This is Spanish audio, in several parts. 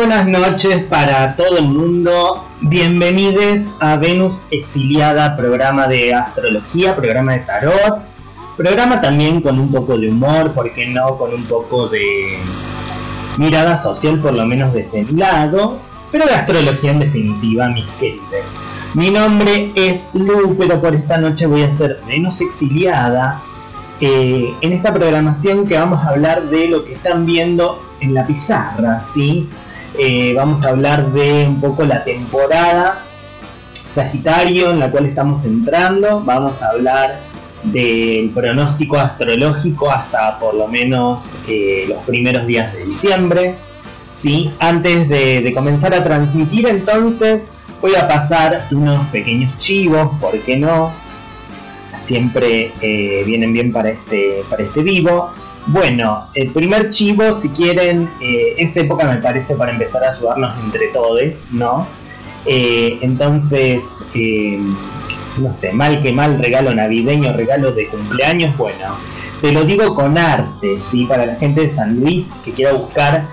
buenas noches para todo el mundo. Bienvenidos a Venus Exiliada, programa de astrología, programa de tarot, programa también con un poco de humor, ¿por qué no? Con un poco de mirada social, por lo menos desde mi lado, pero de astrología en definitiva, mis queridos. Mi nombre es Lu, pero por esta noche voy a ser Venus Exiliada. Eh, en esta programación que vamos a hablar de lo que están viendo en la pizarra, ¿sí? Eh, vamos a hablar de un poco la temporada Sagitario en la cual estamos entrando. Vamos a hablar del pronóstico astrológico hasta por lo menos eh, los primeros días de diciembre. ¿sí? Antes de, comenzar a transmitir entonces voy a pasar unos pequeños chivos, ¿por qué no? Siempre eh, vienen bien para este, para este vivo. Bueno, el primer chivo, si quieren, eh, es época me parece para empezar a ayudarnos entre todos, ¿no? Eh, entonces, eh, no sé, mal que mal, regalo navideño, regalo de cumpleaños, bueno, te lo digo con arte, ¿sí? Para la gente de San Luis que quiera buscar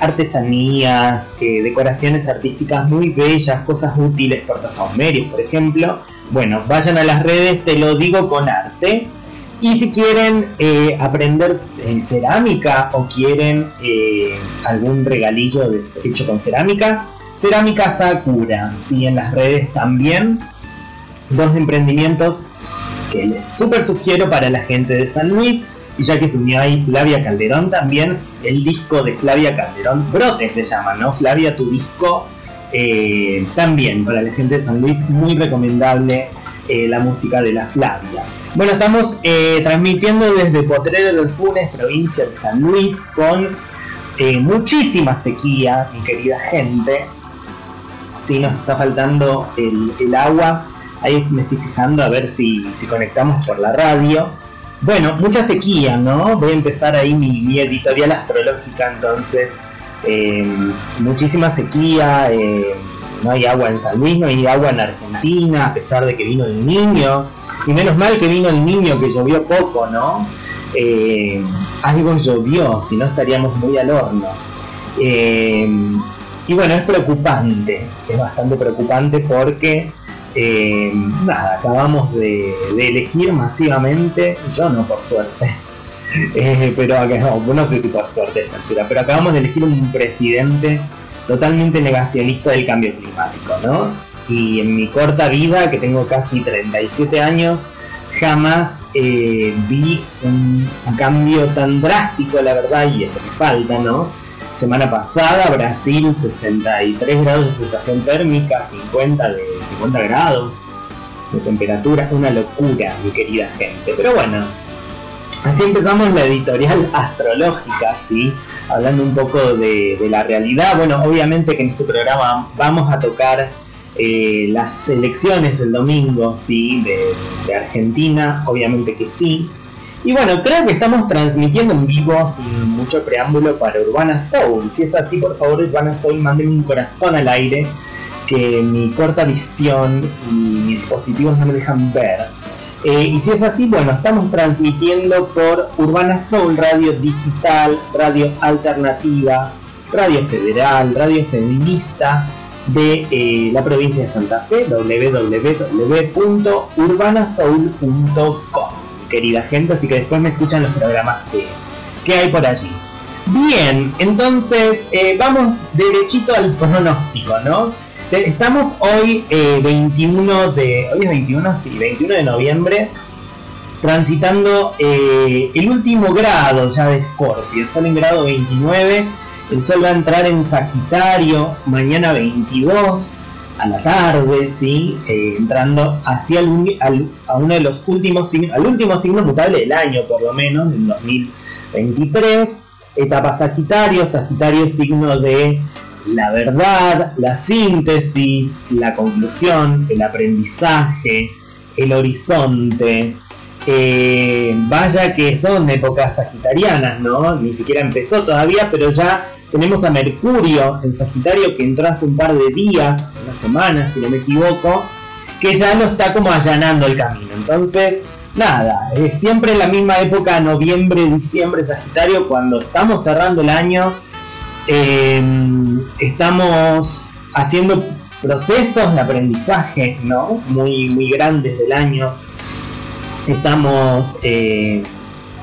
artesanías, decoraciones artísticas muy bellas, cosas útiles, puertas saumerios, por ejemplo. Bueno, vayan a las redes, te lo digo con arte. Y si quieren eh, aprender cerámica o quieren eh, algún regalillo hecho con cerámica, Cerámica Sakura, sí, en las redes también. Dos emprendimientos que les súper sugiero para la gente de San Luis. Y ya que se unió ahí Flavia Calderón también, el disco de Flavia Calderón, Brote se llama, ¿no? Flavia, tu disco, eh, también para la gente de San Luis, muy recomendable la música de la Flavia. Bueno, estamos eh, transmitiendo desde Potrero de los Funes, provincia de San Luis, con eh, muchísima sequía, mi querida gente. Sí, nos está faltando el, agua. Ahí me estoy fijando a ver si, conectamos por la radio. Bueno, mucha sequía, ¿no? Voy a empezar ahí mi, editorial astrológica entonces. Eh, muchísima sequía, no hay agua en San Luis, no hay agua en Argentina, a pesar de que vino el niño. Y menos mal que vino el niño, que llovió poco, ¿no? Eh, algo llovió, si no estaríamos muy al horno. Eh, y bueno, es preocupante, es bastante preocupante porque, eh, nada, acabamos de, elegir masivamente, yo no por suerte, pero no, no sé si por suerte esta altura, pero acabamos de elegir un presidente totalmente negacionista del cambio climático, ¿no? Y en mi corta vida, que tengo casi 37 años, jamás eh, vi un, cambio tan drástico, la verdad, y eso que falta, ¿no? Semana pasada, Brasil, 63 grados de sensación térmica, 50 de 50 grados de temperatura, una locura, mi querida gente. Pero bueno, así empezamos la editorial astrológica, ¿sí? Hablando un poco de la realidad. Bueno, obviamente que en este programa vamos a tocar eh, las elecciones el domingo, sí, de, Argentina, obviamente que sí. Y bueno, creo que estamos transmitiendo en vivo sin mucho preámbulo para Urbana Soul. Si es así, por favor, Urbana Soul, manden un corazón al aire, que mi corta visión y mis dispositivos no me dejan ver. Eh, y si es así, bueno, estamos transmitiendo por Urbana Soul, radio digital, radio alternativa, radio federal, radio feminista de eh, la provincia de Santa Fe, www.urbanasoul.com, querida gente, así que después me escuchan los programas que, hay por allí. Bien, entonces eh, vamos derechito al pronóstico, ¿no? Estamos hoy 21 eh, de. Hoy es 21, sí, 21 de noviembre. Transitando el último grado ya de Scorpio. Son en grado 29 el Sol va a entrar en Sagitario mañana 22 a la tarde, ¿sí? Eh, entrando hacia a uno de los últimos al último signo mutable del año, por lo menos, del 2023. Etapa Sagitario, Sagitario signo de la verdad, la síntesis, la conclusión, el aprendizaje, el horizonte. Eh, vaya que son épocas sagitarianas, ¿no? Ni siquiera empezó todavía, pero ya tenemos a Mercurio en Sagitario que entró hace un par de días, hace una semana si no me equivoco, que ya no está como allanando el camino. Entonces, nada, siempre en la misma época, noviembre, diciembre, Sagitario, cuando estamos cerrando el año, Em, estamos haciendo procesos de aprendizaje, ¿no? Muy, muy grandes del año. Estamos eh,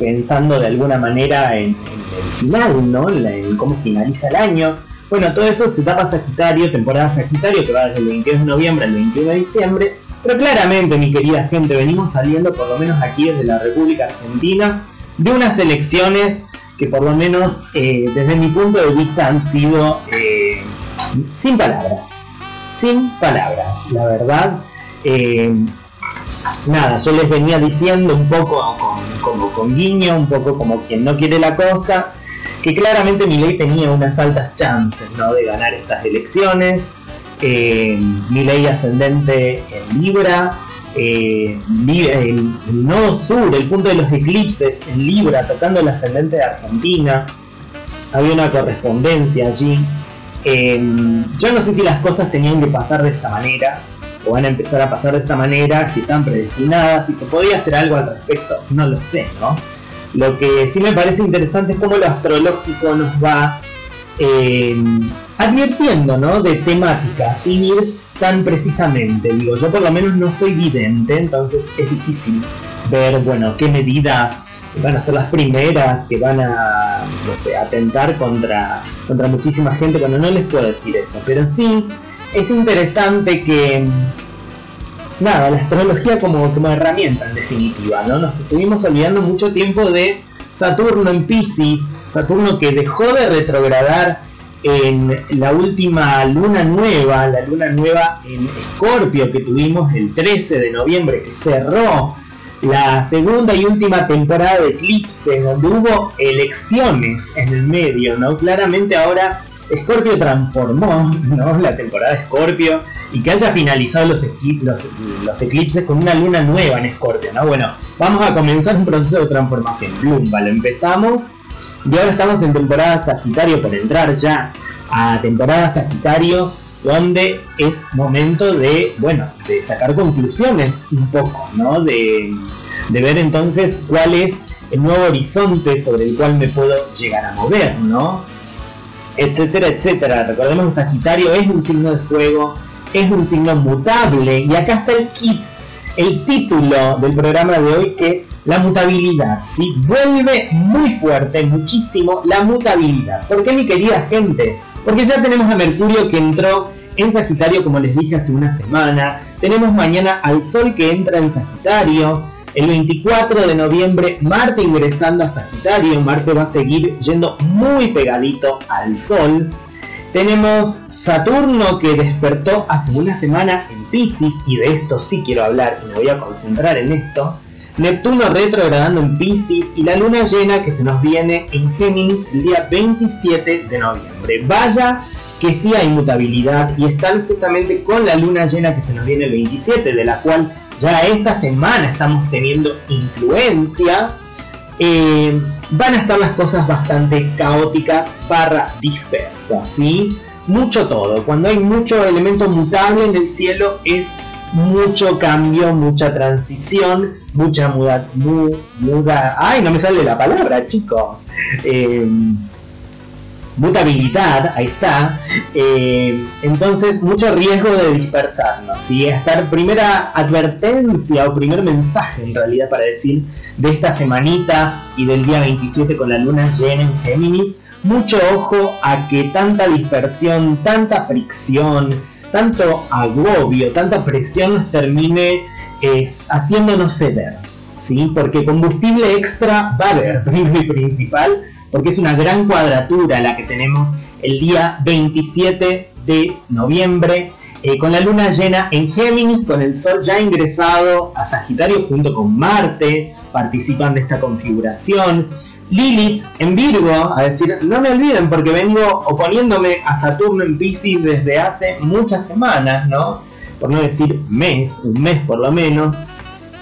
pensando de alguna manera en, el final, ¿no? En cómo finaliza el año. Bueno, todo eso es etapa Sagitario, temporada Sagitario, que va desde el 22 de noviembre al 21 de diciembre. Pero claramente, mi querida gente, venimos saliendo, por lo menos aquí desde la República Argentina, de unas elecciones que por lo menos eh, desde mi punto de vista han sido eh, sin palabras. Sin palabras, la verdad. Eh, nada, yo les venía diciendo un poco como con guiño, un poco como quien no quiere la cosa, que claramente ley tenía unas altas chances ¿no? de ganar estas elecciones. mi ley ascendente en Libra, eh, el, nodo sur, el punto de los eclipses en Libra, tocando el ascendente de Argentina. Había una correspondencia allí. Em, yo no sé si las cosas tenían que pasar de esta manera, o van a empezar a pasar de esta manera, si están predestinadas, si se podía hacer algo al respecto, no lo sé, ¿no? Lo que sí me parece interesante es cómo lo astrológico nos va em, advirtiendo, ¿no? De temáticas, sin ir tan precisamente. Digo, yo por lo menos no soy vidente, entonces es difícil ver, bueno, qué medidas van a ser las primeras que van a, no sé, atentar contra, contra muchísima gente. Bueno, no les puedo decir eso, pero sí es interesante que, nada, la astrología como, como herramienta en definitiva, ¿no? Nos estuvimos olvidando mucho tiempo de Saturno en Pisces, Saturno que dejó de retrogradar en la última luna nueva, la luna nueva en Escorpio que tuvimos el 13 de noviembre, que cerró la segunda y última temporada de Eclipse, donde hubo elecciones en el medio, ¿no? Claramente ahora Scorpio transformó ¿no? la temporada de Scorpio y que haya finalizado los, eclipses con una luna nueva en Scorpio, ¿no? Bueno, vamos a comenzar un proceso de transformación. Plumba, lo empezamos y ahora estamos en temporada Sagitario por entrar ya a temporada Sagitario donde es momento de, bueno, de sacar conclusiones un poco, ¿no? De, de ver entonces cuál es el nuevo horizonte sobre el cual me puedo llegar a mover, ¿no? Etcétera, etcétera. Recordemos que Sagitario es un signo de fuego, es un signo mutable y acá está el kit, el título del programa de hoy que es la mutabilidad, ¿sí? Vuelve muy fuerte, muchísimo la mutabilidad. ¿Por qué mi querida gente? Porque ya tenemos a Mercurio que entró en Sagitario como les dije hace una semana, tenemos mañana al Sol que entra en Sagitario, el 24 de noviembre, Marte ingresando a Sagitario. Marte va a seguir yendo muy pegadito al Sol. Tenemos Saturno que despertó hace una semana en Pisces, y de esto sí quiero hablar y me voy a concentrar en esto. Neptuno retrogradando en Pisces y la luna llena que se nos viene en Géminis el día 27 de noviembre. Vaya que sí hay mutabilidad y están justamente con la luna llena que se nos viene el 27, de la cual ya esta semana estamos teniendo influencia, eh, van a estar las cosas bastante caóticas para dispersas, ¿sí? Mucho todo. Cuando hay mucho elemento mutable en el cielo es mucho cambio, mucha transición, mucha muda, muda, ay, no me sale la palabra, chico. Eh, mutabilidad, ahí está. Eh, entonces, mucho riesgo de dispersarnos. Y esta primera advertencia o primer mensaje en realidad para decir de esta semanita y del día 27 con la luna llena en Géminis, mucho ojo a que tanta dispersión, tanta fricción, tanto agobio, tanta presión nos termine es, haciéndonos ceder. ¿sí? Porque combustible extra va a haber, primero y principal, porque es una gran cuadratura la que tenemos el día 27 de noviembre, eh, con la luna llena en Géminis, con el Sol ya ingresado a Sagitario junto con Marte, participan de esta configuración. Lilith en Virgo, a decir, no me olviden porque vengo oponiéndome a Saturno en Pisces desde hace muchas semanas, ¿no? Por no decir mes, un mes por lo menos.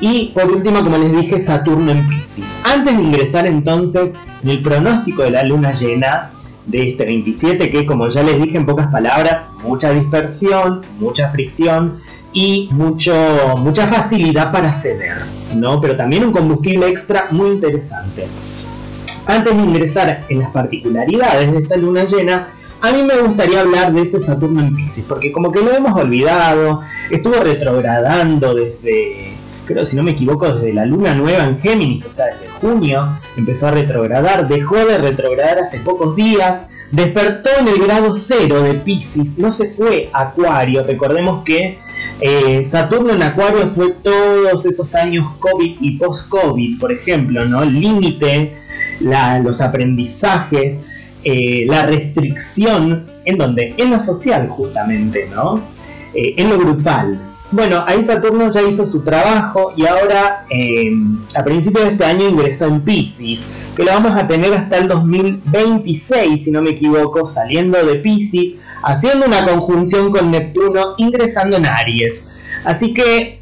Y por último, como les dije, Saturno en Pisces. Antes de ingresar entonces en el pronóstico de la luna llena de este 27, que como ya les dije en pocas palabras, mucha dispersión, mucha fricción y mucho, mucha facilidad para ceder, ¿no? Pero también un combustible extra muy interesante. antes de ingresar en las particularidades de esta luna llena, a mí me gustaría hablar de ese Saturno en Pisces, porque como que lo hemos olvidado, estuvo retrogradando desde, creo si no me equivoco, desde la luna nueva en Géminis, o sea, desde junio, empezó a retrogradar, dejó de retrogradar hace pocos días, despertó en el grado cero de Pisces, no se fue Acuario, recordemos que eh, Saturno en Acuario fue todos esos años COVID y post-COVID, por ejemplo, ¿no? El límite, los aprendizajes, eh, la restricción, ¿en donde En lo social, justamente, ¿no? Eh, en lo grupal. Bueno, ahí Saturno ya hizo su trabajo y ahora a principios de este año ingresó en Pisces, que lo vamos a tener hasta el 2026, si no me equivoco, saliendo de Pisces haciendo una conjunción con Neptuno, ingresando en Aries. Así que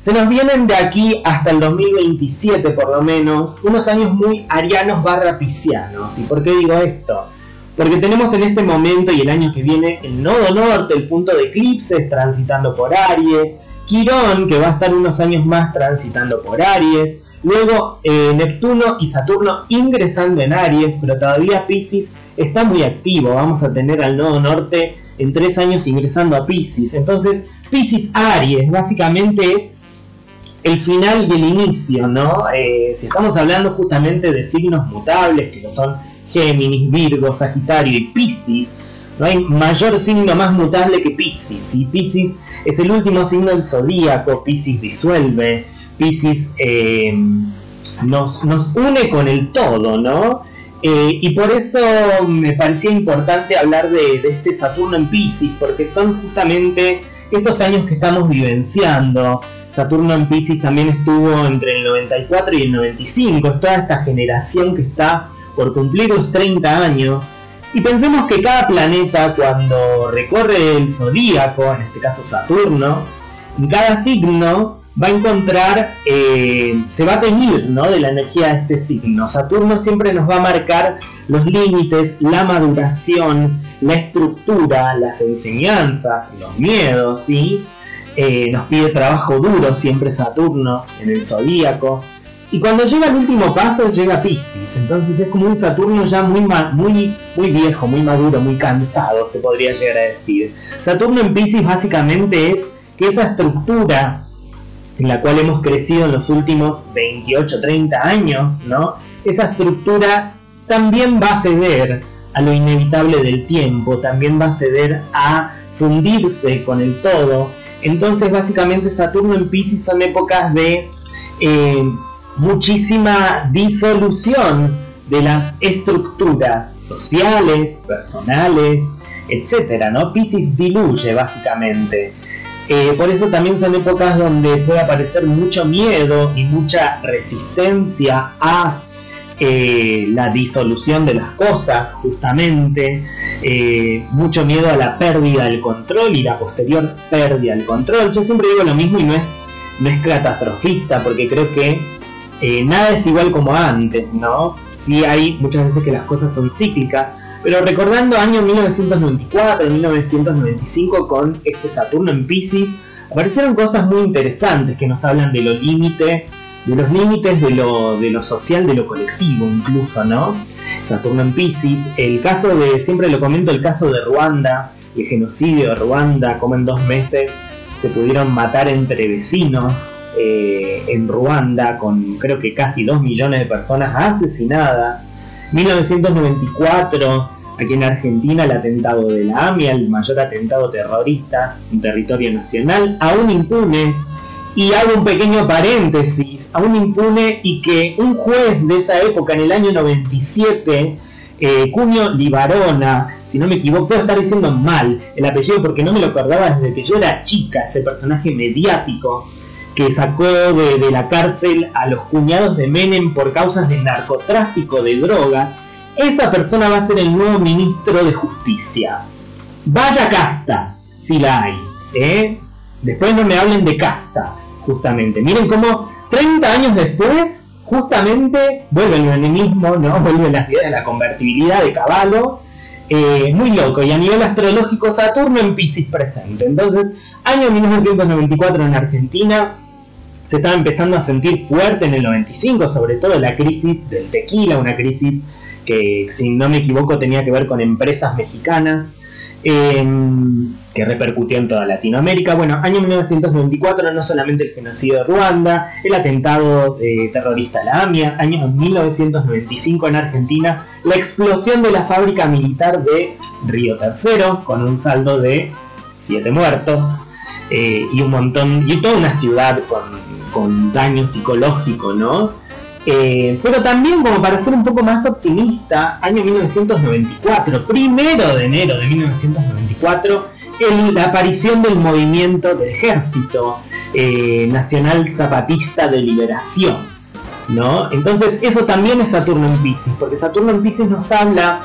se nos vienen de aquí hasta el 2027 por lo menos, unos años muy arianos barra piscianos. ¿Y por qué digo esto? Porque tenemos en este momento y el año que viene el nodo norte, el punto de eclipses transitando por Aries, Quirón que va a estar unos años más transitando por Aries, luego eh, Neptuno y Saturno ingresando en Aries, pero todavía Pisces está muy activo. Vamos a tener al nodo norte en tres años ingresando a Pisces. Entonces, Pisces Aries básicamente es el final y el inicio, ¿no? Eh, si estamos hablando justamente de signos mutables, que son Géminis, Virgo, Sagitario y Pisces, no hay mayor signo más mutable que Pisces. Y Pisces es el último signo del zodíaco, Pisces disuelve, Pisces eh, nos, nos une con el todo, ¿no? Eh, y por eso me parecía importante hablar de, este Saturno en Pisces, porque son justamente estos años que estamos vivenciando. Saturno en Pisces también estuvo entre el 94 y el 95, es toda esta generación que está por cumplir los 30 años. Y pensemos que cada planeta cuando recorre el zodíaco, en este caso Saturno, en cada signo va a encontrar, eh, se va a teñir ¿no? de la energía de este signo. Saturno siempre nos va a marcar los límites, la maduración, la estructura, las enseñanzas, los miedos, ¿sí? Eh, nos pide trabajo duro siempre Saturno en el zodíaco. Y cuando llega el último paso llega Pisces, entonces es como un Saturno ya muy, muy, muy viejo, muy maduro, muy cansado, se podría llegar a decir. Saturno en Pisces básicamente es que esa estructura en la cual hemos crecido en los últimos 28, 30 años, ¿no? Esa estructura también va a ceder a lo inevitable del tiempo, también va a ceder a fundirse con el todo. Entonces básicamente Saturno en Pisces son épocas de eh, muchísima disolución de las estructuras sociales, personales, etc. ¿no? Diluye básicamente. Eh, por eso también son épocas donde puede aparecer mucho miedo y mucha resistencia a eh, la disolución de las cosas, justamente. Eh, mucho miedo a la pérdida del control y la posterior pérdida del control. Yo siempre digo lo mismo y no es, no es catastrofista, porque creo que nada es igual como antes, ¿no? Sí hay muchas veces que las cosas son cíclicas, pero recordando año 1994, 1995 con este Saturno en Pisces, aparecieron cosas muy interesantes que nos hablan de los límites, de los límites de lo, de lo social, de lo colectivo incluso, ¿no? Saturno en Pisces, el caso de, siempre lo comento, el caso de Ruanda, el genocidio de Ruanda, como en dos meses se pudieron matar entre vecinos eh, en Ruanda, con creo que casi dos millones de personas asesinadas 1994, aquí en Argentina, el atentado de la AMIA, el mayor atentado terrorista en territorio nacional, aún impune. Y hago un pequeño paréntesis, aún impune y que un juez de esa época, en el año 97, eh, Cunio Libarona, si no me equivoco, puedo estar diciendo mal el apellido porque no me lo acordaba desde que yo era chica, ese personaje mediático que sacó de, la cárcel a los cuñados de Menem por causas de narcotráfico de drogas, esa persona va a ser el nuevo ministro de Justicia. Vaya casta, si la hay. ¿eh? Después no me hablen de casta, justamente. Miren cómo 30 años después, justamente, vuelve el menemismo, ¿no? vuelve la idea de la convertibilidad de Caballo. Eh, muy loco, y a nivel astrológico Saturno en Pisces presente. Entonces, año 1994 en Argentina, se estaba empezando a sentir fuerte en el 95, sobre todo la crisis del tequila, una crisis que si no me equivoco tenía que ver con empresas mexicanas. Em, que repercutió en toda Latinoamérica. Bueno, año 1994 no solamente el genocidio de Ruanda, el atentado eh, terrorista a la AMIA, año 1995 en Argentina, la explosión de la fábrica militar de Río Tercero, con un saldo de 7 muertos eh, y un montón, y toda una ciudad con, con daño psicológico, ¿no? Eh, pero también como para ser un poco más optimista, año 1994, primero de enero de 1994, la aparición del movimiento del ejército eh, nacional zapatista de liberación. ¿no? Entonces eso también es Saturno en Pisces, porque Saturno en Pisces nos habla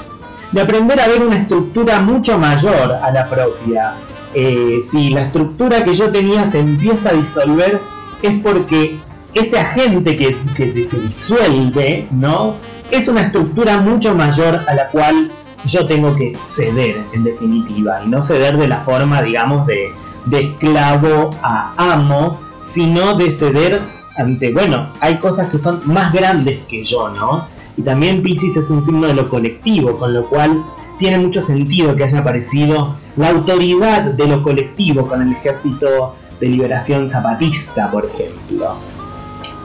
de aprender a ver una estructura mucho mayor a la propia. Eh, si la estructura que yo tenía se empieza a disolver, es porque ese agente que, que, que disuelve, ¿no? Es una estructura mucho mayor a la cual yo tengo que ceder, en definitiva, y no ceder de la forma, digamos, de, esclavo a amo, sino de ceder ante, bueno, hay cosas que son más grandes que yo, ¿no? Y también Pisces es un signo de lo colectivo, con lo cual tiene mucho sentido que haya aparecido la autoridad de lo colectivo con el ejército de liberación zapatista, por ejemplo.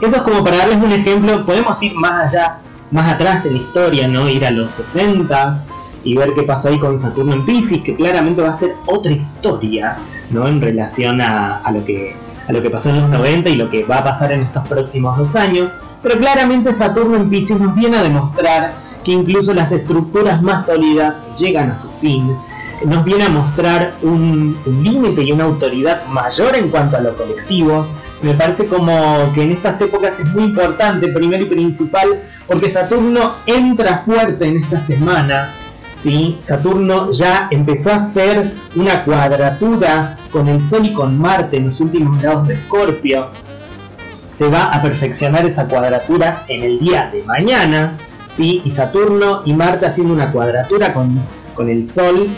Eso es como para darles un ejemplo, podemos ir más allá, más atrás en la historia, ¿no? Ir a los 60 y ver qué pasó ahí con Saturno en Pisces, que claramente va a ser otra historia, ¿no? En relación a, lo que, a lo que pasó en los 90 y lo que va a pasar en estos próximos dos años. Pero claramente Saturno en Pisces nos viene a demostrar que incluso las estructuras más sólidas llegan a su fin. Nos viene a mostrar un límite y una autoridad mayor en cuanto a lo colectivo, me parece como que en estas épocas es muy importante, primero y principal, porque Saturno entra fuerte en esta semana. ¿Sí? Saturno ya empezó a hacer una cuadratura con el Sol y con Marte en los últimos grados de Escorpio. Se va a perfeccionar esa cuadratura en el día de mañana. ¿sí? Y Saturno y Marte haciendo una cuadratura con, con el Sol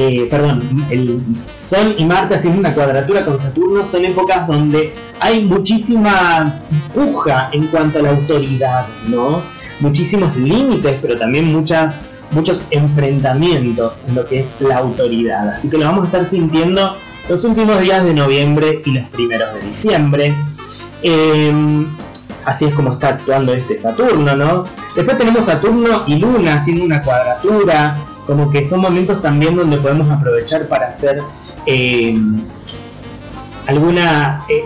eh, perdón, el Sol y Marte haciendo una cuadratura con Saturno son épocas donde hay muchísima puja en cuanto a la autoridad, ¿no? Muchísimos límites, pero también muchas, muchos enfrentamientos en lo que es la autoridad. Así que lo vamos a estar sintiendo los últimos días de noviembre y los primeros de diciembre. Em, así es como está actuando este Saturno, ¿no? Después tenemos Saturno y Luna haciendo una cuadratura, como que son momentos también donde podemos aprovechar para hacer eh, alguna eh,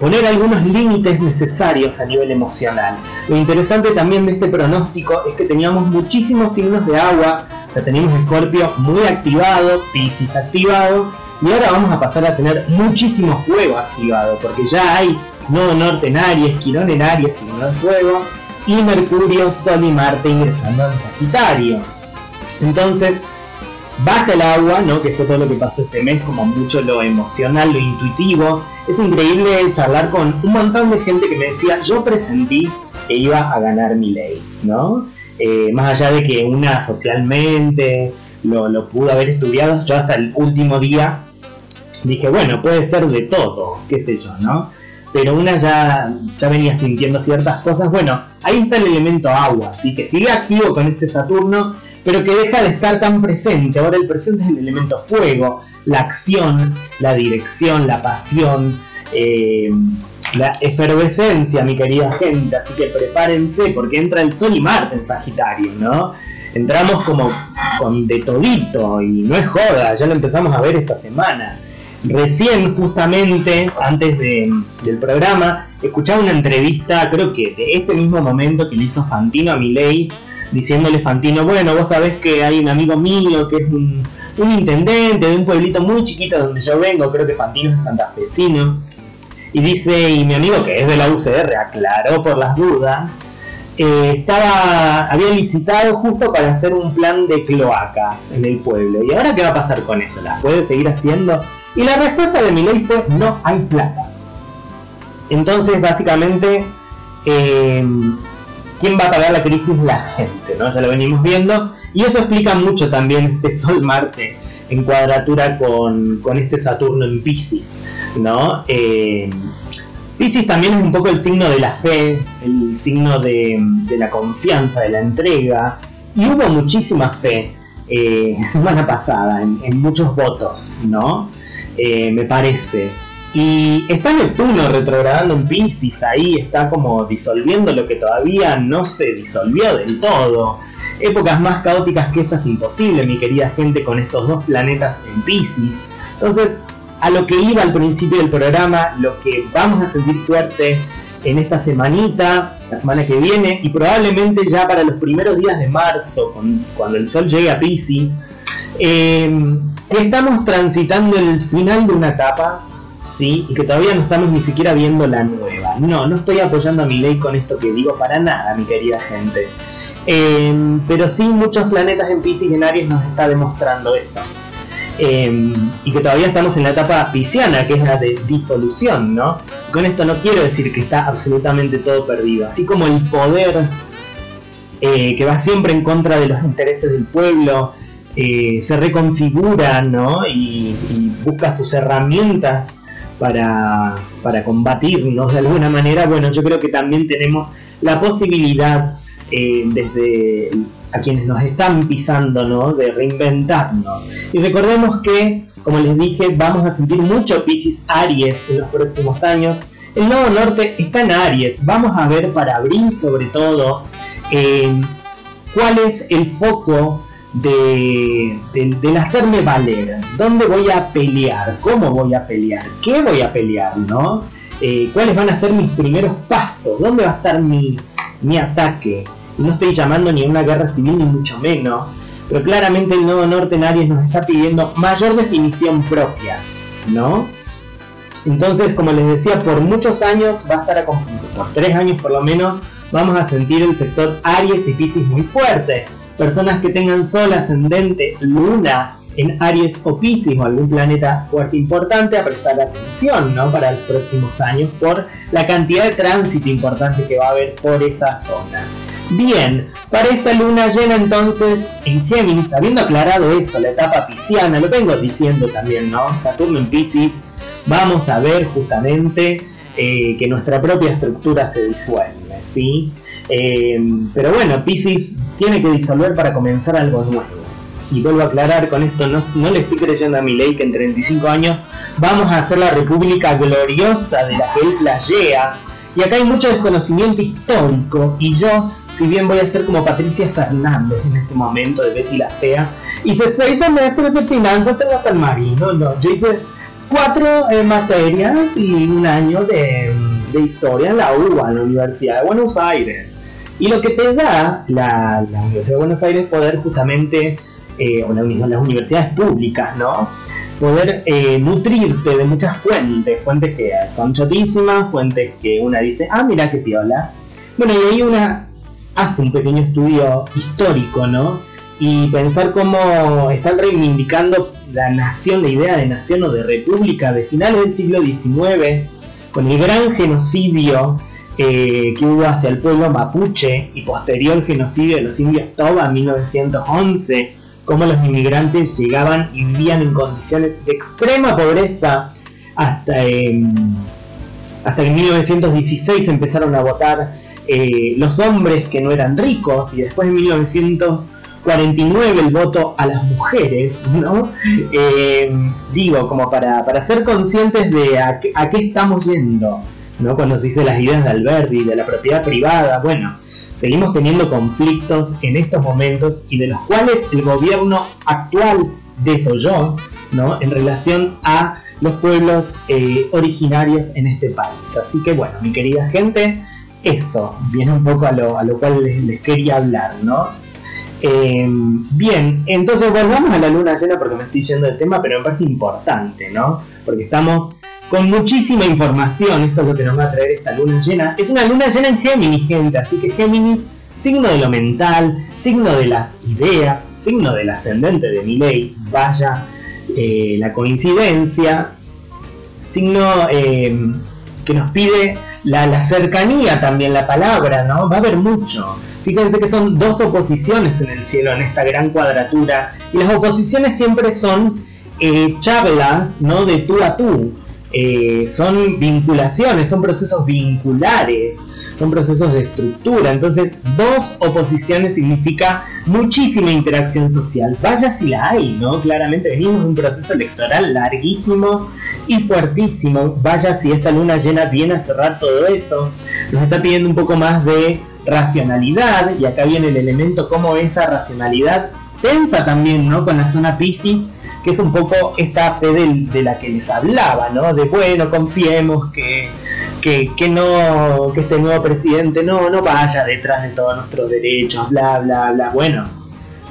poner algunos límites necesarios a nivel emocional. Lo interesante también de este pronóstico es que teníamos muchísimos signos de agua, o sea, teníamos Escorpio muy activado, Pisces activado, y ahora vamos a pasar a tener muchísimo fuego activado, porque ya hay Nodo Norte en Aries, Quirón en Aries, signo de fuego, y Mercurio, Sol y Marte ingresando en Sagitario. Entonces, baja el agua, ¿no? Que fue todo lo que pasó este mes, como mucho lo emocional, lo intuitivo. Es increíble charlar con un montón de gente que me decía, yo presentí que iba a ganar mi ley, ¿no? Eh, más allá de que una socialmente lo, lo pudo haber estudiado, yo hasta el último día dije, bueno, puede ser de todo, qué sé yo, ¿no? Pero una ya, ya venía sintiendo ciertas cosas. Bueno, ahí está el elemento agua, así que sigue activo con este Saturno pero que deja de estar tan presente. Ahora el presente es el elemento fuego, la acción, la dirección, la pasión, eh, la efervescencia, mi querida gente. Así que prepárense porque entra el Sol y Marte en Sagitario, ¿no? Entramos como con de todito y no es joda, ya lo empezamos a ver esta semana. Recién, justamente, antes del programa, escuchaba una entrevista, creo que de este mismo momento que le hizo Fantino a Milei diciéndole Fantino, bueno, vos sabés que hay un amigo mío que es un, intendente de un pueblito muy chiquito donde yo vengo, creo que Fantino es santafesino, y dice, y mi amigo que es de la UCR, aclaró por las dudas, eh, estaba, había licitado justo para hacer un plan de cloacas en el pueblo. ¿Y ahora qué va a pasar con eso? ¿Las puede seguir haciendo? Y la respuesta de mi ley fue, no hay plata. Entonces, básicamente, eh, ¿Quién va a pagar la crisis? La gente, ¿no? Ya lo venimos viendo. Y eso explica mucho también este Sol-Marte en cuadratura con, este Saturno en Pisces, ¿no? Eh, Pisces también es un poco el signo de la fe, el signo de, la confianza, de la entrega. Y hubo muchísima fe eh, semana pasada en, muchos votos, ¿no? Eh, me parece. Y está Neptuno retrogradando en Pisces, ahí está como disolviendo lo que todavía no se disolvió del todo. Épocas más caóticas que estas imposible, mi querida gente, con estos dos planetas en Pisces. Entonces, a lo que iba al principio del programa, lo que vamos a sentir fuerte en esta semanita, la semana que viene, y probablemente ya para los primeros días de marzo, cuando el sol llegue a Pisces, eh, estamos transitando el final de una etapa, Y que todavía no estamos ni siquiera viendo la nueva. No, no estoy apoyando a mi ley con esto que digo para nada, mi querida gente. Eh, pero sí muchos planetas en Pisces y en Aries nos está demostrando eso. Em, y que todavía estamos en la etapa pisciana, que es la de disolución, ¿no? Con esto no quiero decir que está absolutamente todo perdido, así como el poder eh, que va siempre en contra de los intereses del pueblo eh, se reconfigura, ¿no? Y, busca sus herramientas para, para combatirnos de alguna manera, bueno, yo creo que también tenemos la posibilidad eh, desde a quienes nos están pisando, ¿no? De reinventarnos. Y recordemos que, como les dije, vamos a sentir mucho Pisces Aries en los próximos años. El Nodo Norte está en Aries. Vamos a ver para abril, sobre todo, eh, cuál es el foco de, del hacerme valer. ¿Dónde voy a pelear? ¿Cómo voy a pelear? ¿Qué voy a pelear? ¿No? Eh, ¿Cuáles van a ser mis primeros pasos? ¿Dónde va a estar mi, mi ataque? No estoy llamando ni a una guerra civil ni mucho menos, pero claramente el Nodo Norte en Aries nos está pidiendo mayor definición propia, ¿no? Entonces, como les decía, por muchos años va a estar acompañado, por tres años por lo menos, vamos a sentir el sector Aries y Pisces muy fuerte. Personas que tengan Sol, ascendente, Luna en Aries o Pisces o algún planeta fuerte importante a prestar atención ¿no? para los próximos años por la cantidad de tránsito importante que va a haber por esa zona. Bien, para esta luna llena entonces en Géminis, habiendo aclarado eso, la etapa pisciana, lo vengo diciendo también, ¿no? Saturno en Piscis, vamos a ver justamente eh, que nuestra propia estructura se disuelve, ¿sí? Eh, pero bueno, Piscis tiene que disolver para comenzar algo nuevo. Y vuelvo a aclarar con esto, no, no le estoy creyendo a mi ley que en 35 años vamos a hacer la república gloriosa de la que él flashea. Y acá hay mucho desconocimiento histórico y yo si bien voy a ser como Patricia Fernández en este momento de Betty la Fea, hice seis semestres de finanzas en la San Marino, no, yo hice cuatro eh, materias y un año de, historia en la UBA, en la Universidad de Buenos Aires. Y lo que te da la, Universidad de Buenos Aires es poder justamente, eh, o las universidades públicas, ¿no? Poder eh, nutrirte de muchas fuentes, fuentes que son chotísimas, fuentes que una dice, ah, mira qué piola. Bueno, y hay una hace un pequeño estudio histórico, ¿no? Y pensar cómo están reivindicando la nación, la idea de nación o de república de finales del siglo XIX, con el gran genocidio eh, que hubo hacia el pueblo mapuche y posterior genocidio de los indios Toba en 1911, cómo los inmigrantes llegaban y vivían en condiciones de extrema pobreza hasta, hasta que en 1916 empezaron a votar eh, los hombres que no eran ricos y después en 1949 el voto a las mujeres, ¿no? Eh, digo, como para, ser conscientes de a, qué estamos yendo, ¿no? Cuando se dice las ideas de Alberti, de la propiedad privada, bueno, seguimos teniendo conflictos en estos momentos y de los cuales el gobierno actual desoyó, ¿no? En relación a los pueblos eh, originarios en este país. Así que bueno, mi querida gente, eso viene un poco a lo, a lo cual les, quería hablar, ¿no? Em, bien, entonces volvamos a la luna llena porque me estoy yendo del tema, pero me parece importante, ¿no? Porque estamos con muchísima información, esto es lo que nos va a traer esta luna llena. Es una luna llena en Géminis, gente, así que Géminis, signo de lo mental, signo de las ideas, signo del ascendente de mi ley, vaya eh, la coincidencia, signo em, que nos pide la, cercanía también, la palabra, ¿no? Va a haber mucho. Fíjense que son dos oposiciones en el cielo en esta gran cuadratura. Y las oposiciones siempre son eh, charlas, ¿no? De tú a tú. Eh, son vinculaciones, son procesos vinculares, son procesos de estructura. Entonces, dos oposiciones significa muchísima interacción social. Vaya si la hay, ¿no? Claramente venimos de un proceso electoral larguísimo y fuertísimo. Vaya si esta luna llena viene a cerrar todo eso. Nos está pidiendo un poco más de racionalidad y acá viene el elemento como esa racionalidad tensa también, ¿no? Con la zona Pisces que es un poco esta fe de, la que les hablaba, ¿no? De bueno, confiemos que, que, no, que este nuevo presidente no, no vaya detrás de todos nuestros derechos, bla, bla, bla. Bueno,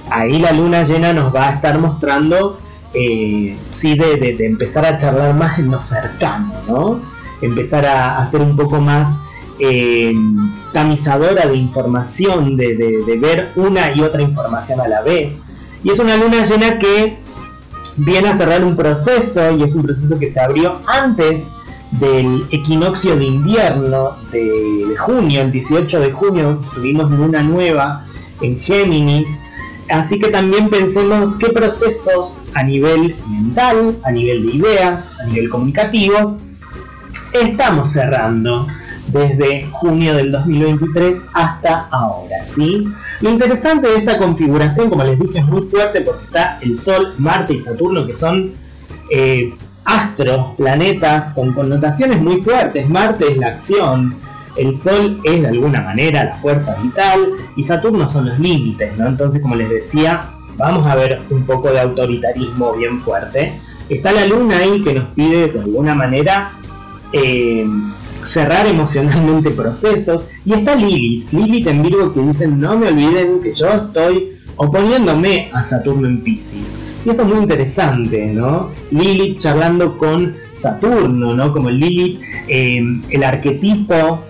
ahí la luna llena nos va a estar mostrando, eh, sí, de, empezar a charlar más en lo cercano, ¿no? Empezar a, hacer un poco más eh, tamizadora de información, de, de ver una y otra información a la vez. Y es una luna llena que viene a cerrar un proceso y es un proceso que se abrió antes del equinoccio de invierno de, junio, el 18 de junio tuvimos luna nueva en Géminis, así que también pensemos qué procesos a nivel mental, a nivel de ideas, a nivel comunicativos, estamos cerrando desde junio del 2023 hasta ahora, ¿sí? Lo interesante de esta configuración, como les dije, es muy fuerte porque está el Sol, Marte y Saturno, que son eh, astros, planetas con connotaciones muy fuertes. Marte es la acción, el Sol es de alguna manera la fuerza vital y Saturno son los límites, ¿no? Entonces, como les decía, vamos a ver un poco de autoritarismo bien fuerte. Está la Luna ahí que nos pide de alguna manera eh, cerrar emocionalmente procesos. Y está Lilith, Lilith en Virgo que dicen no me olviden que yo estoy oponiéndome a Saturno en Pisces. Y esto es muy interesante, ¿no? Lilith charlando con Saturno, ¿no? Como Lilith, eh, el arquetipo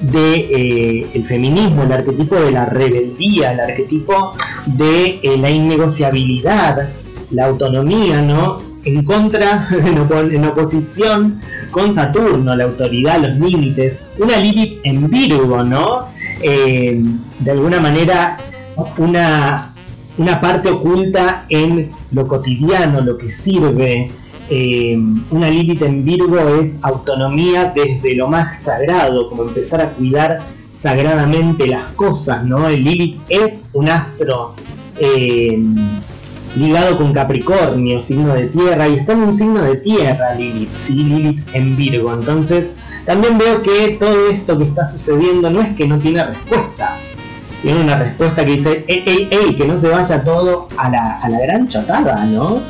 de eh, el feminismo, el arquetipo de la rebeldía, el arquetipo de eh, la innegociabilidad, la autonomía, ¿no? En contra, en, oposición con Saturno, la autoridad, los límites, una Lilith en Virgo, ¿no? Eh, de alguna manera, una, una parte oculta en lo cotidiano, lo que sirve. Eh, una Lilith en Virgo es autonomía desde lo más sagrado, como empezar a cuidar sagradamente las cosas, ¿no? El Lilith es un astro eh, ligado con Capricornio, signo de tierra, y está en un signo de tierra Lilith, ¿sí? Lilith en Virgo. Entonces, también veo que todo esto que está sucediendo no es que no tiene respuesta. Tiene una respuesta que dice, ey, ey, ey, que no se vaya todo a la, a la gran chatada, ¿no?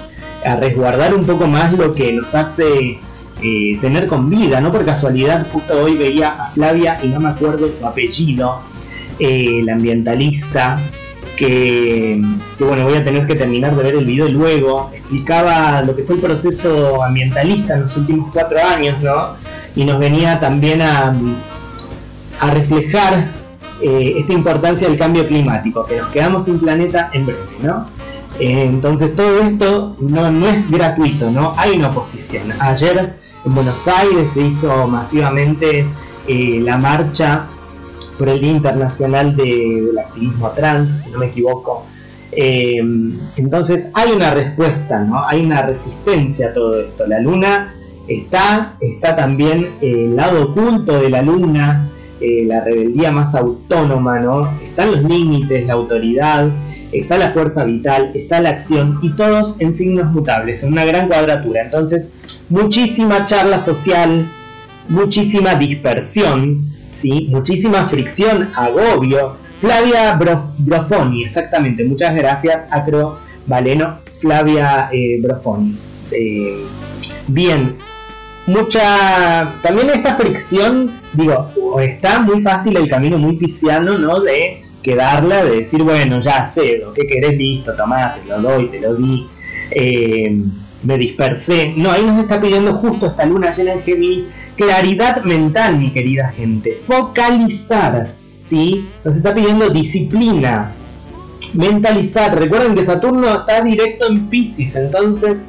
A resguardar un poco más lo que nos hace eh, tener con vida, ¿no? Por casualidad, justo hoy veía a Flavia, y no me acuerdo su apellido, eh, la ambientalista, que, bueno, voy a tener que terminar de ver el video luego, explicaba lo que fue el proceso ambientalista en los últimos cuatro años, ¿no? Y nos venía también a, a reflejar eh, esta importancia del cambio climático, que nos quedamos sin planeta en breve, ¿no? Eh, entonces todo esto no, no es gratuito, ¿no? Hay una oposición. Ayer en Buenos Aires se hizo masivamente eh, la marcha por el Día Internacional del Activismo Trans, si no me equivoco. Eh, entonces hay una respuesta, ¿no? Hay una resistencia a todo esto. La luna está, está también el lado oculto de la luna, eh, la rebeldía más autónoma, ¿no? Están los límites, la autoridad, está la fuerza vital, está la acción y todos en signos mutables, en una gran cuadratura. Entonces, muchísima charla social, muchísima dispersión, ¿sí? muchísima fricción, agobio. Flavia Brofoni, exactamente, muchas gracias, Acro Valeno, Flavia eh, Brofoni. Eh, bien, mucha. También esta fricción, digo, está muy fácil el camino muy pisciano, ¿no? De quedarla, de decir, bueno, ya cedo, ¿qué querés? Listo, tomá, te lo doy, te lo di. Eh, me dispersé. No, ahí nos está pidiendo justo esta luna llena en Géminis claridad mental, mi querida gente. Focalizar, ¿sí? Nos está pidiendo disciplina. Mentalizar. Recuerden que Saturno está directo en Pisces, entonces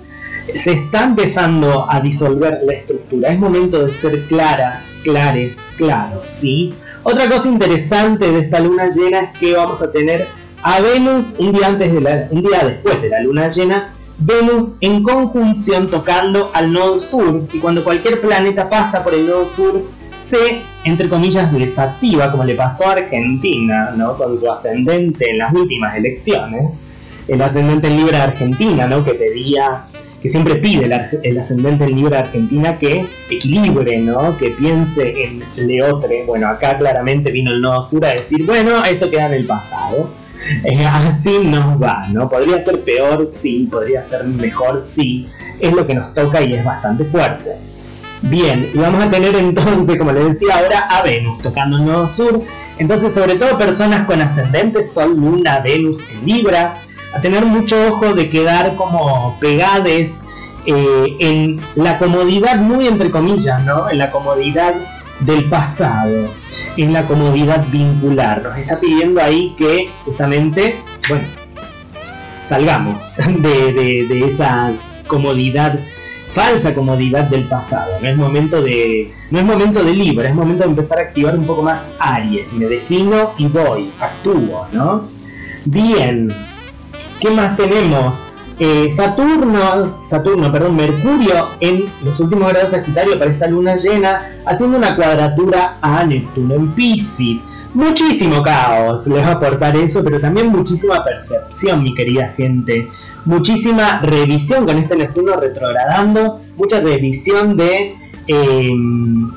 se está empezando a disolver la estructura. Es momento de ser claras, clares, claros, ¿sí? Otra cosa interesante de esta luna llena es que vamos a tener a Venus un día antes de la, un día después de la luna llena Venus en conjunción tocando al nodo sur y cuando cualquier planeta pasa por el nodo sur se, entre comillas, desactiva, como le pasó a Argentina, ¿no? Con su ascendente en las últimas elecciones. El ascendente en Libra de Argentina, ¿no? Que pedía, que siempre pide el, ascendente en Libra de Argentina que equilibre, ¿no? Que piense en Leotre. Bueno, acá claramente vino el nodo sur a decir, bueno, esto queda en el pasado. Así nos va, ¿no? Podría ser peor, sí, podría ser mejor, sí. Es lo que nos toca y es bastante fuerte. Bien, y vamos a tener entonces, como les decía ahora, a Venus tocando el nodo sur. Entonces, sobre todo personas con ascendente Sol, Luna, Venus en Libra, a tener mucho ojo de quedar como pegades eh, en la comodidad, muy entre comillas, ¿no? En la comodidad del pasado, en la comodidad vincular. Nos está pidiendo ahí que justamente, bueno, salgamos de, de esa comodidad falsa comodidad del pasado. No es momento de, no es momento de Libra, es momento de empezar a activar un poco más Aries. Me defino y voy, actúo, ¿no? Bien. ¿Qué más tenemos? Eh, Saturno, Saturno, perdón, Mercurio en los últimos grados Sagitario para esta luna llena, haciendo una cuadratura a Neptuno en Pisces. Muchísimo caos les va a aportar eso, pero también muchísima percepción, mi querida gente muchísima revisión con este Neptuno retrogradando, mucha revisión de, em,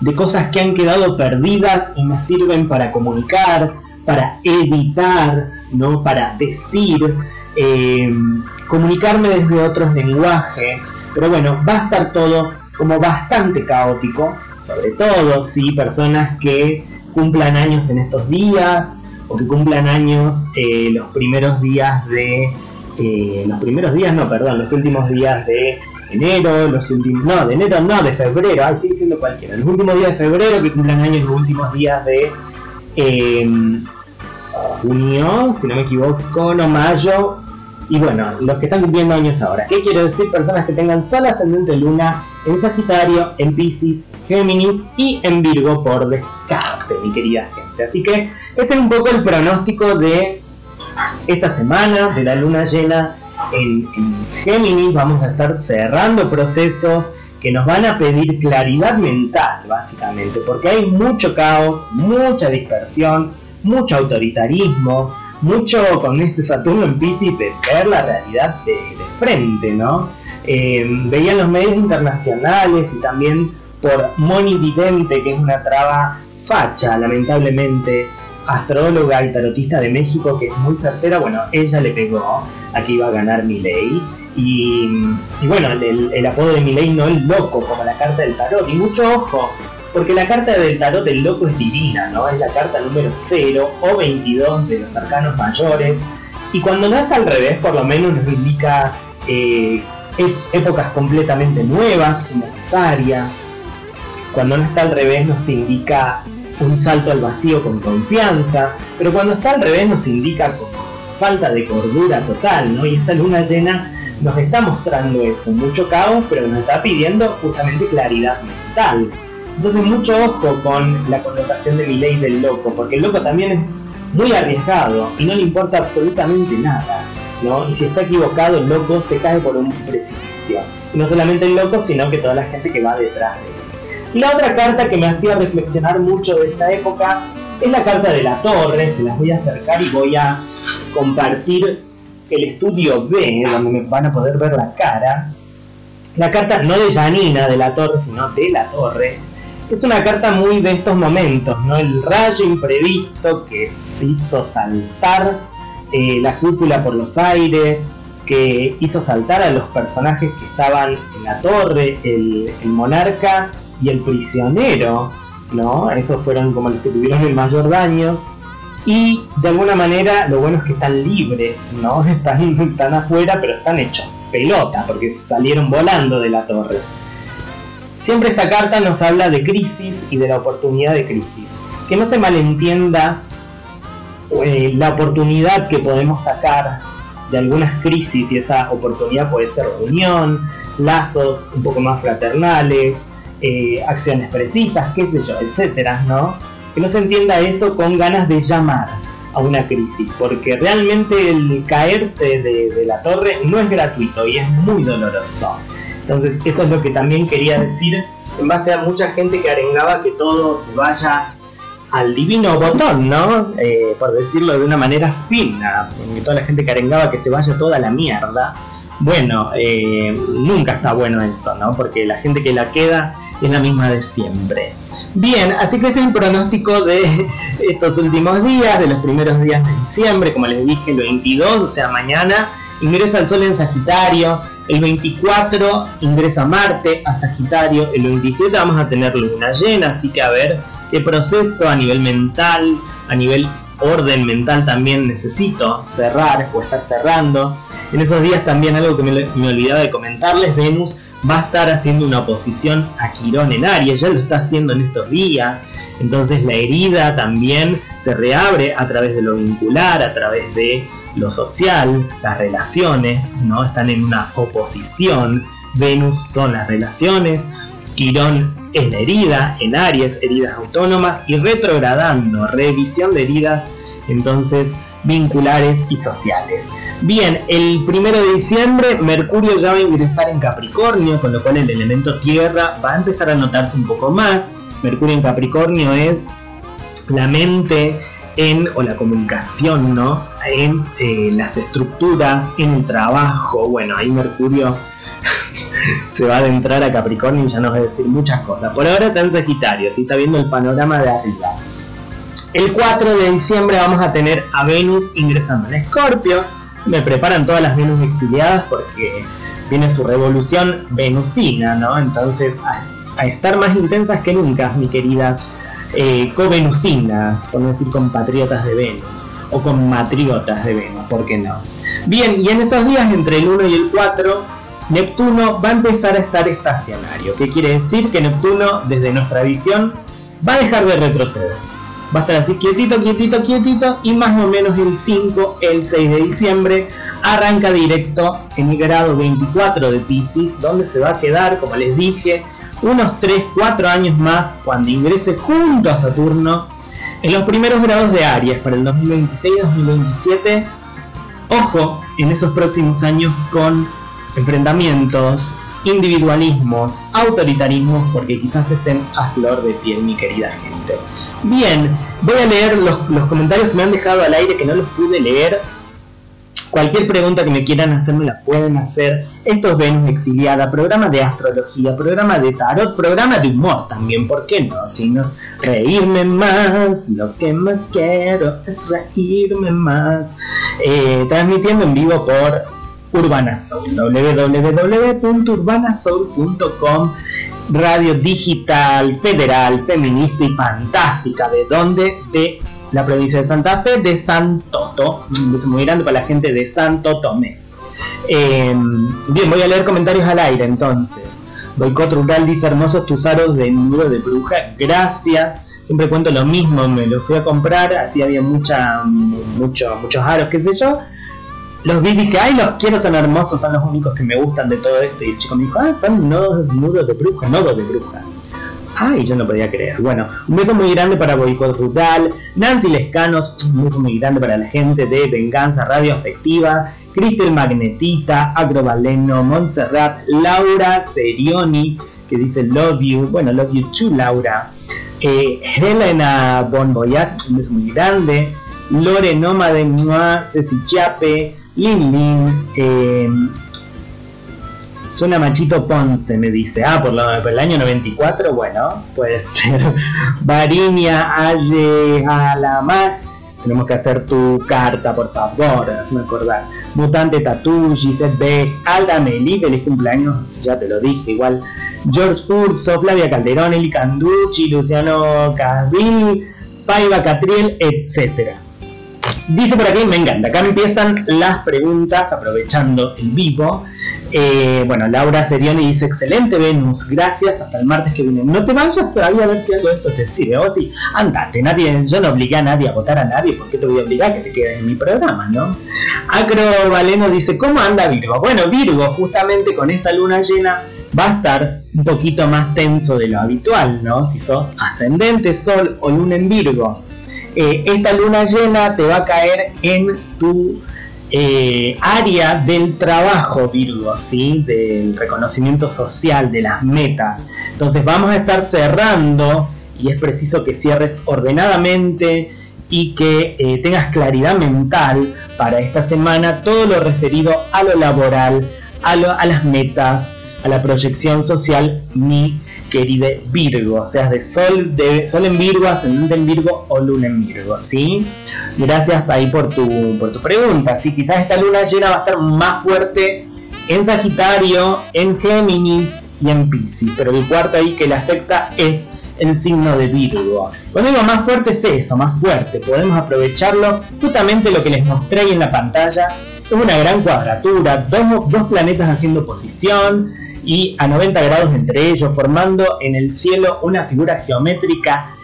de cosas que han quedado perdidas y me sirven para comunicar, para editar, ¿no? para decir, em, comunicarme desde otros lenguajes, pero bueno, va a estar todo como bastante caótico, sobre todo si personas que cumplan años en estos días o que cumplan años eh, los primeros días de eh, los primeros días, no, perdón, los últimos días de enero, los últimos, no, de enero no, de febrero, estoy diciendo cualquiera, los últimos días de febrero que cumplan años, los últimos días de junio, si no me equivoco, no, mayo, y bueno, los que están cumpliendo años ahora. ¿Qué quiero decir? Personas que tengan sol ascendente luna en Sagitario, en Pisces, Géminis y en Virgo por descarte, mi querida gente. Así que este es un poco el pronóstico de esta semana de la luna llena en, Géminis vamos a estar cerrando procesos que nos van a pedir claridad mental, básicamente, porque hay mucho caos, mucha dispersión, mucho autoritarismo, mucho con este Saturno en Pisces ver la realidad de, frente, ¿no? Eh, veían los medios internacionales y también por Moni Vidente, que es una traba facha, lamentablemente, astróloga y tarotista de México que es muy certera, bueno, ella le pegó a que iba a ganar Milei. Y, y bueno, el, apodo de Milei no es loco, como la carta del tarot. Y mucho ojo, porque la carta del tarot del loco es divina, ¿no? Es la carta número 0 o 22 de los arcanos mayores. Y cuando no está al revés, por lo menos nos indica eh, épocas completamente nuevas necesarias. Cuando no está al revés nos indica un salto al vacío con confianza, pero cuando está al revés nos indica falta de cordura total, ¿no? Y esta luna llena nos está mostrando eso, mucho caos, pero nos está pidiendo justamente claridad mental. Entonces mucho ojo con la connotación de mi ley del loco, porque el loco también es muy arriesgado y no le importa absolutamente nada, ¿no? Y si está equivocado, el loco se cae por un precipicio. Y no solamente el loco, sino que toda la gente que va detrás de él. La otra carta que me hacía reflexionar mucho de esta época es la carta de la torre, se las voy a acercar y voy a compartir el estudio B, donde me van a poder ver la cara. La carta no de Janina de la torre, sino de la torre. Es una carta muy de estos momentos, ¿no? El rayo imprevisto que se hizo saltar eh, la cúpula por los aires, que hizo saltar a los personajes que estaban en la torre, el, el monarca y el prisionero, ¿no? Esos fueron como los que tuvieron el mayor daño. Y de alguna manera lo bueno es que están libres, ¿no? Están, están afuera, pero están hechos pelota, porque salieron volando de la torre. Siempre esta carta nos habla de crisis y de la oportunidad de crisis. Que no se malentienda eh, la oportunidad que podemos sacar de algunas crisis y esa oportunidad puede ser unión, lazos un poco más fraternales, eh, acciones precisas, qué sé yo, etcétera, ¿no? Que no se entienda eso con ganas de llamar, a una crisis, porque realmente el caerse de, la torre no es gratuito y es muy doloroso. Entonces eso es lo que también quería decir en base a mucha gente que arengaba que todo se vaya al divino botón, ¿no? Eh, por decirlo de una manera fina, porque toda la gente que arengaba que se vaya toda la mierda. Bueno, eh, nunca está bueno eso, ¿no? Porque la gente que la queda es la misma de siempre. Bien, así que este es el pronóstico de estos últimos días, de los primeros días de diciembre, como les dije, el 22, o sea, mañana ingresa el Sol en Sagitario, el 24 ingresa Marte a Sagitario, el 27 vamos a tener luna llena, así que a ver qué proceso a nivel mental, a nivel orden mental también necesito cerrar o estar cerrando. En esos días también algo que me, me olvidaba de comentarles, Venus va a estar haciendo una oposición a Quirón en Aries, ya lo está haciendo en estos días, entonces la herida también se reabre a través de lo vincular, a través de lo social, las relaciones, ¿no? Están en una oposición, Venus son las relaciones, Quirón es la herida, en Aries, heridas autónomas y retrogradando, revisión de heridas, entonces vinculares y sociales. Bien, el primero de diciembre Mercurio ya va a ingresar en Capricornio, con lo cual el elemento tierra va a empezar a notarse un poco más. Mercurio en Capricornio es la mente en, o la comunicación, ¿no? En eh, las estructuras, en el trabajo. Bueno, ahí Mercurio se va a adentrar a Capricornio y ya nos va a decir muchas cosas. Por ahora está en Sagitario, si está viendo el panorama de arriba. El 4 de diciembre vamos a tener a Venus ingresando en Escorpio. Me preparan todas las Venus exiliadas porque viene su revolución venusina, ¿no? Entonces, a, estar más intensas que nunca, mis queridas eh, co-venusinas, por decir compatriotas de Venus, o con matriotas de Venus, ¿por qué no? Bien, y en esos días, entre el 1 y el 4, Neptuno va a empezar a estar estacionario. ¿Qué quiere decir? Que Neptuno, desde nuestra visión, va a dejar de retroceder va a estar así quietito, quietito, quietito y más o menos el 5, el 6 de diciembre arranca directo en el grado 24 de Pisces, donde se va a quedar, como les dije, unos 3, 4 años más cuando ingrese junto a Saturno en los primeros grados de Aries para el 2026-2027. Ojo en esos próximos años con enfrentamientos, individualismos, autoritarismos, porque quizás estén a flor de piel, mi querida gente. Bien, voy a leer los, comentarios que me han dejado al aire que no los pude leer. Cualquier pregunta que me quieran hacer me la pueden hacer. Esto es Venus Exiliada, programa de astrología, programa de tarot, programa de humor también, ¿por qué no? Sino reírme más, lo que más quiero es reírme más. Eh, transmitiendo en vivo por Urbana Soul, www.urbanasoul.com radio digital, federal, feminista y fantástica. ¿De dónde? De la provincia de Santa Fe, de Santoto. Es muy grande para la gente de Santo Tomé. Em, bien, voy a leer comentarios al aire entonces. Boicot Rural dice hermosos tus aros de nudo de bruja. Gracias. Siempre cuento lo mismo, me los fui a comprar, así había mucha, mucho, muchos aros, qué sé yo los vi y dije, ay, los quiero, son hermosos, son los únicos que me gustan de todo esto. Y el chico me dijo, ah, son nudos, nudos de bruja, nodos de bruja. Ay, yo no podía creer. Bueno, un beso muy grande para Boicot Rural, Nancy Lescanos, un beso muy grande para la gente de Venganza Radio Afectiva, Cristel Magnetita, Agrovaleno, Montserrat, Laura Serioni, que dice Love You, bueno, Love You too, Laura. Eh, Helena Bon un beso muy grande. Lore Nómade, Ceci Chape, Lin Lin, eh, suena Machito Ponce, me dice. Ah, por, el año 94, bueno, puede ser. Varinia Aye Alamar. Tenemos que hacer tu carta, por favor, hazme acordar. Mutante Tatu, Gisette B, Alda Meli, feliz cumpleaños, ya te lo dije, igual. George Urso, Flavia Calderón, Eli Canducci, Luciano Casvin, Paiva Catriel, etcétera. Dice por aquí, me encanta. Acá empiezan las preguntas, aprovechando el vivo. Eh, bueno, Laura Serioni dice: Excelente Venus, gracias. Hasta el martes que viene. No te vayas todavía a ver si algo de esto te sirve. O sí, andate. Nadie, yo no obligué a nadie a votar a nadie. ¿Por qué te voy a obligar a que te quedes en mi programa, no? Acro Valeno dice: ¿Cómo anda Virgo? Bueno, Virgo, justamente con esta luna llena, va a estar un poquito más tenso de lo habitual, ¿no? Si sos ascendente, sol o luna en Virgo Eh, esta luna llena te va a caer en tu eh, área del trabajo, Virgo, ¿sí? Del reconocimiento social, de las metas. Entonces vamos a estar cerrando y es preciso que cierres ordenadamente y que eh, tengas claridad mental para esta semana todo lo referido a lo laboral, a, a las metas, a la proyección social, mi querida Virgo, seas de Sol, de Sol en Virgo, Ascendente en Virgo o Luna en Virgo, ¿sí? Gracias ahí por tu, por tu pregunta, sí, quizás esta luna llena va a estar más fuerte en Sagitario, en Géminis y en Piscis, pero el cuarto ahí que le afecta es el signo de Virgo. Cuando digo más fuerte es eso, más fuerte, podemos aprovecharlo, justamente lo que les mostré ahí en la pantalla, es una gran cuadratura, dos, dos planetas haciendo posición, y a 90 grados entre ellos, formando en el cielo una figura geométrica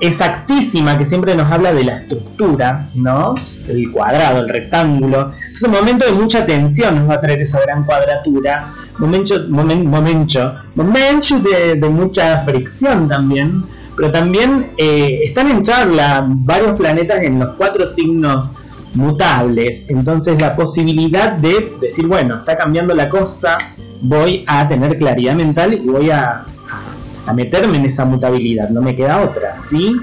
exactísima que siempre nos habla de la estructura, ¿no? El cuadrado, el rectángulo. Es un momento de mucha tensión, nos va a traer esa gran cuadratura, momento, momento, momento de, mucha fricción también, pero también eh, están en charla varios planetas en los cuatro signos mutables, entonces la posibilidad de decir, bueno, está cambiando la cosa, voy a tener claridad mental y voy a, a, meterme en esa mutabilidad, no me queda otra, ¿sí?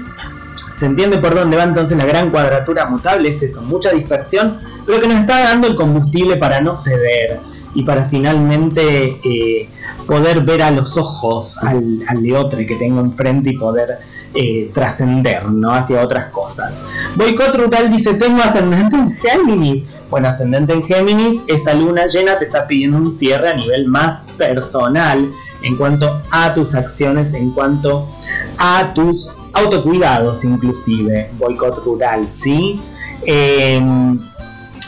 ¿Se entiende por dónde va entonces la gran cuadratura mutable? Es eso, mucha dispersión, pero que nos está dando el combustible para no ceder y para finalmente eh, poder ver a los ojos al, al de otro que tengo enfrente y poder eh, trascender ¿no? hacia otras cosas. Boicot Rutal dice, tengo ascendente en Géminis. Bueno, ascendente en Géminis, esta luna llena te está pidiendo un cierre a nivel más personal en cuanto a tus acciones, en cuanto a tus autocuidados inclusive, boicot rural, ¿sí? Em,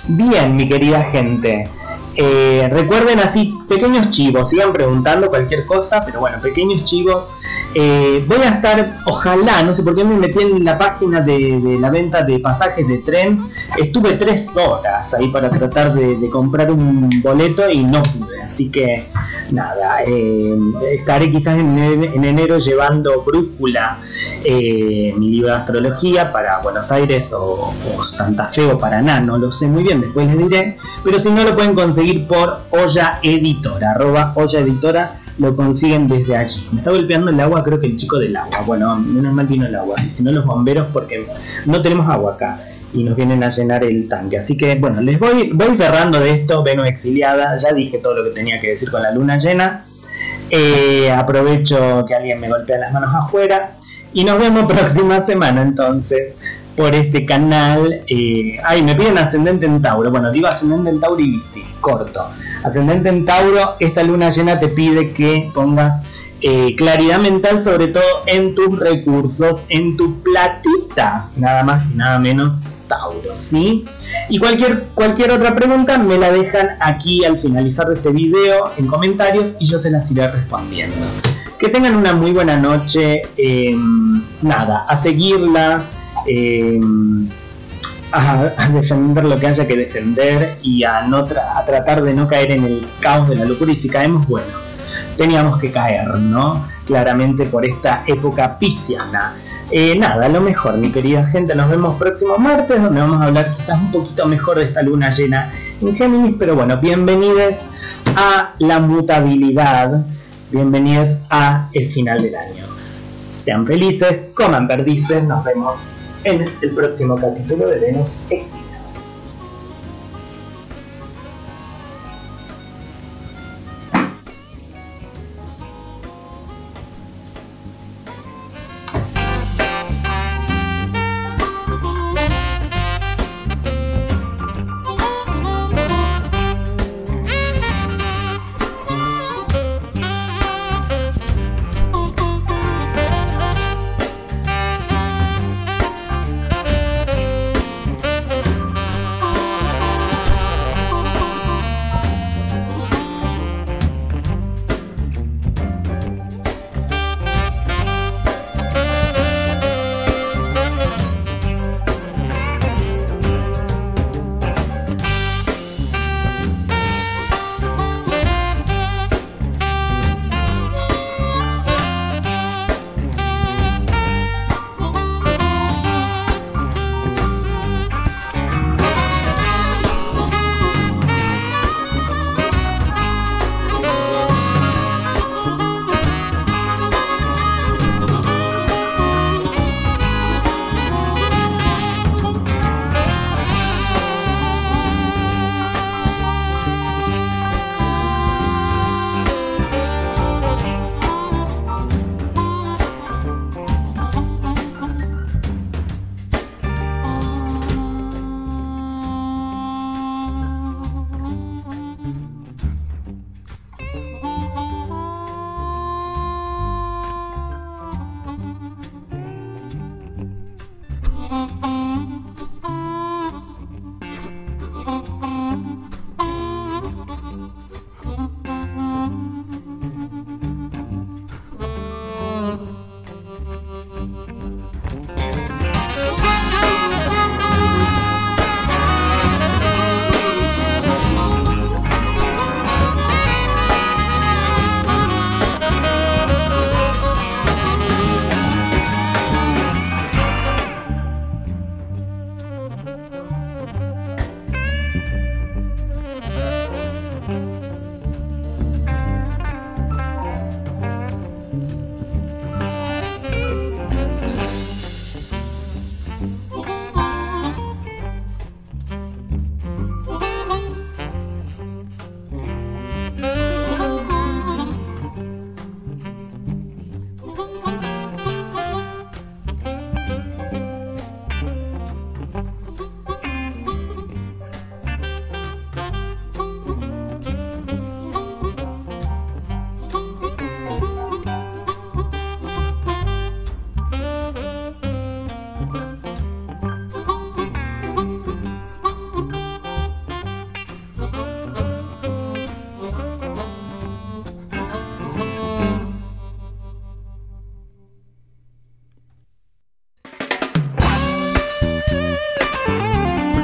bien, mi querida gente. Eh, recuerden así, pequeños chivos, sigan preguntando cualquier cosa, pero bueno, pequeños chivos eh, voy a estar, ojalá, no sé por qué me metí en la página de, la venta de pasajes de tren. Estuve tres horas ahí para tratar de, comprar un boleto y no pude. Así que nada, eh, estaré quizás en, enero llevando Brújula, eh, mi libro de astrología, para Buenos Aires o, o, Santa Fe o Paraná. No lo sé muy bien, después les diré. Pero si no, lo pueden conseguir por Olla Editora, arroba Olla Editora lo consiguen desde allí. Me está golpeando el agua, creo que el chico del agua. Bueno, menos mal vino el agua. Y si no, los bomberos, porque no tenemos agua acá. Y nos vienen a llenar el tanque. Así que, bueno, les voy, voy cerrando de esto. Vengo exiliada. Ya dije todo lo que tenía que decir con la luna llena. Eh, aprovecho que alguien me golpea las manos afuera. Y nos vemos próxima semana entonces por este canal. Eh, ay, me piden ascendente en Tauro. Bueno, digo ascendente en Tauro y corto. Ascendente en Tauro, esta luna llena te pide que pongas eh, claridad mental, sobre todo en tus recursos, en tu platita, nada más y nada menos Tauro, ¿sí? Y cualquier, cualquier otra pregunta me la dejan aquí al finalizar este video en comentarios y yo se las iré respondiendo. Que tengan una muy buena noche, em, nada, a seguirla. Em, a, defender lo que haya que defender y a, no a tratar de no caer en el caos de la locura. Y si caemos, bueno, teníamos que caer, ¿no? Claramente por esta época pisciana. Eh, nada, lo mejor, mi querida gente. Nos vemos próximo martes, donde vamos a hablar quizás un poquito mejor de esta luna llena en Géminis. Pero bueno, bienvenidos a la mutabilidad. Bienvenidos a el final del año. Sean felices, coman perdices. Nos vemos en el próximo capítulo de Venus Exit.